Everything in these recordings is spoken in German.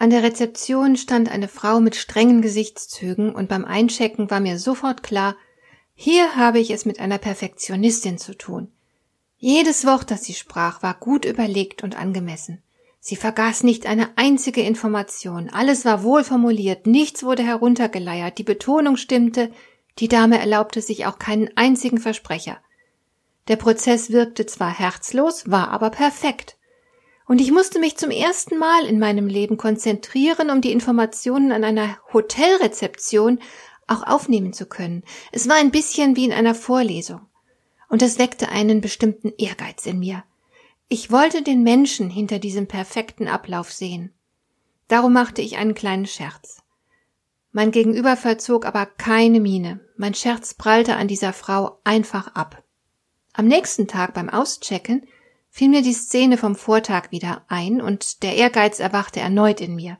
An der Rezeption stand eine Frau mit strengen Gesichtszügen und beim Einchecken war mir sofort klar, hier habe ich es mit einer Perfektionistin zu tun. Jedes Wort, das sie sprach, war gut überlegt und angemessen. Sie vergaß nicht eine einzige Information, alles war wohl formuliert, nichts wurde heruntergeleiert, die Betonung stimmte, die Dame erlaubte sich auch keinen einzigen Versprecher. Der Prozess wirkte zwar herzlos, war aber perfekt. Und ich musste mich zum ersten Mal in meinem Leben konzentrieren, um die Informationen an einer Hotelrezeption auch aufnehmen zu können. Es war ein bisschen wie in einer Vorlesung. Und das weckte einen bestimmten Ehrgeiz in mir. Ich wollte den Menschen hinter diesem perfekten Ablauf sehen. Darum machte ich einen kleinen Scherz. Mein Gegenüber verzog aber keine Miene. Mein Scherz prallte an dieser Frau einfach ab. Am nächsten Tag beim Auschecken fiel mir die Szene vom Vortag wieder ein und der Ehrgeiz erwachte erneut in mir.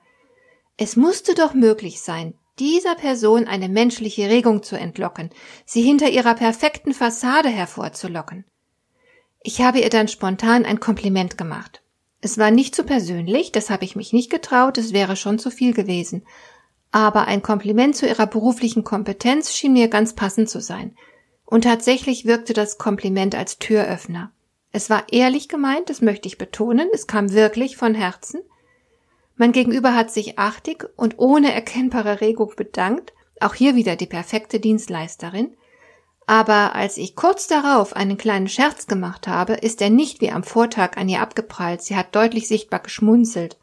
Es musste doch möglich sein, dieser Person eine menschliche Regung zu entlocken, sie hinter ihrer perfekten Fassade hervorzulocken. Ich habe ihr dann spontan ein Kompliment gemacht. Es war nicht zu so persönlich, das habe ich mich nicht getraut, es wäre schon zu viel gewesen. Aber ein Kompliment zu ihrer beruflichen Kompetenz schien mir ganz passend zu sein. Und tatsächlich wirkte das Kompliment als Türöffner. Es war ehrlich gemeint, das möchte ich betonen, es kam wirklich von Herzen. Mein Gegenüber hat sich artig und ohne erkennbare Regung bedankt, auch hier wieder die perfekte Dienstleisterin. Aber als ich kurz darauf einen kleinen Scherz gemacht habe, ist er nicht wie am Vortag an ihr abgeprallt, sie hat deutlich sichtbar geschmunzelt.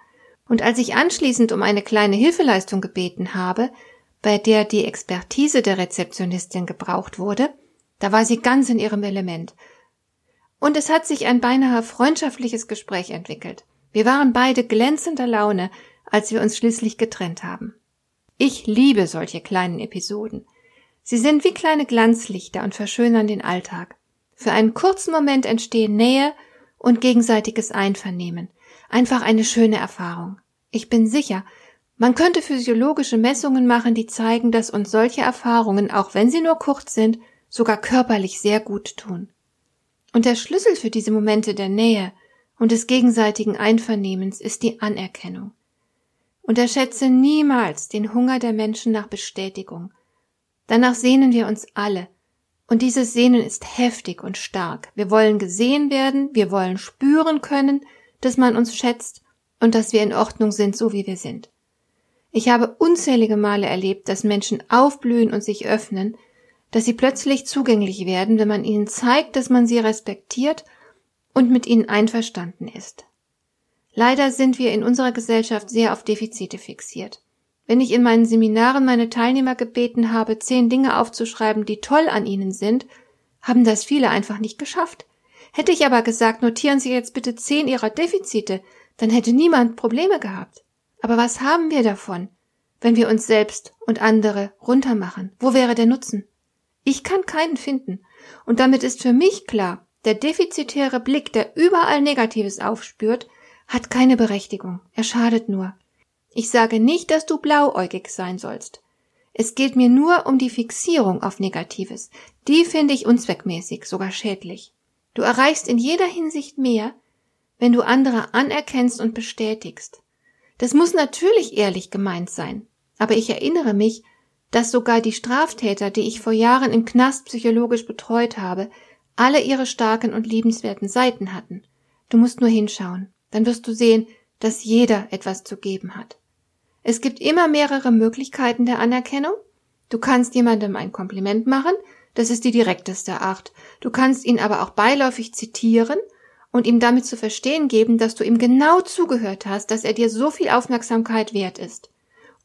Und als ich anschließend um eine kleine Hilfeleistung gebeten habe, bei der die Expertise der Rezeptionistin gebraucht wurde, da war sie ganz in ihrem Element. Und es hat sich ein beinahe freundschaftliches Gespräch entwickelt. Wir waren beide glänzender Laune, als wir uns schließlich getrennt haben. Ich liebe solche kleinen Episoden. Sie sind wie kleine Glanzlichter und verschönern den Alltag. Für einen kurzen Moment entstehen Nähe und gegenseitiges Einvernehmen. Einfach eine schöne Erfahrung. Ich bin sicher, man könnte physiologische Messungen machen, die zeigen, dass uns solche Erfahrungen, auch wenn sie nur kurz sind, sogar körperlich sehr gut tun. Und der Schlüssel für diese Momente der Nähe und des gegenseitigen Einvernehmens ist die Anerkennung. Unterschätze niemals den Hunger der Menschen nach Bestätigung. Danach sehnen wir uns alle, und dieses Sehnen ist heftig und stark. Wir wollen gesehen werden, wir wollen spüren können, dass man uns schätzt und dass wir in Ordnung sind, so wie wir sind. Ich habe unzählige Male erlebt, dass Menschen aufblühen und sich öffnen, dass sie plötzlich zugänglich werden, wenn man ihnen zeigt, dass man sie respektiert und mit ihnen einverstanden ist. Leider sind wir in unserer Gesellschaft sehr auf Defizite fixiert. Wenn ich in meinen Seminaren meine Teilnehmer gebeten habe, zehn Dinge aufzuschreiben, die toll an ihnen sind, haben das viele einfach nicht geschafft. Hätte ich aber gesagt, notieren Sie jetzt bitte zehn Ihrer Defizite, dann hätte niemand Probleme gehabt. Aber was haben wir davon, wenn wir uns selbst und andere runtermachen? Wo wäre der Nutzen? Ich kann keinen finden. Und damit ist für mich klar, der defizitäre Blick, der überall Negatives aufspürt, hat keine Berechtigung. Er schadet nur. Ich sage nicht, dass du blauäugig sein sollst. Es geht mir nur um die Fixierung auf Negatives. Die finde ich unzweckmäßig, sogar schädlich. Du erreichst in jeder Hinsicht mehr, wenn du andere anerkennst und bestätigst. Das muss natürlich ehrlich gemeint sein. Aber ich erinnere mich, dass sogar die Straftäter, die ich vor Jahren im Knast psychologisch betreut habe, alle ihre starken und liebenswerten Seiten hatten. Du musst nur hinschauen, dann wirst du sehen, dass jeder etwas zu geben hat. Es gibt immer mehrere Möglichkeiten der Anerkennung. Du kannst jemandem ein Kompliment machen, das ist die direkteste Art. Du kannst ihn aber auch beiläufig zitieren und ihm damit zu verstehen geben, dass du ihm genau zugehört hast, dass er dir so viel Aufmerksamkeit wert ist.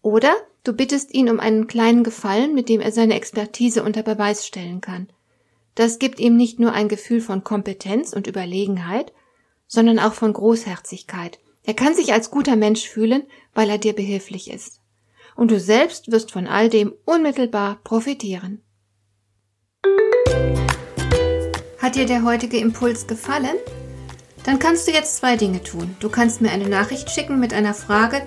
Oder du bittest ihn um einen kleinen Gefallen, mit dem er seine Expertise unter Beweis stellen kann. Das gibt ihm nicht nur ein Gefühl von Kompetenz und Überlegenheit, sondern auch von Großherzigkeit. Er kann sich als guter Mensch fühlen, weil er dir behilflich ist. Und du selbst wirst von all dem unmittelbar profitieren. Hat dir der heutige Impuls gefallen? Dann kannst du jetzt zwei Dinge tun. Du kannst mir eine Nachricht schicken mit einer Frage,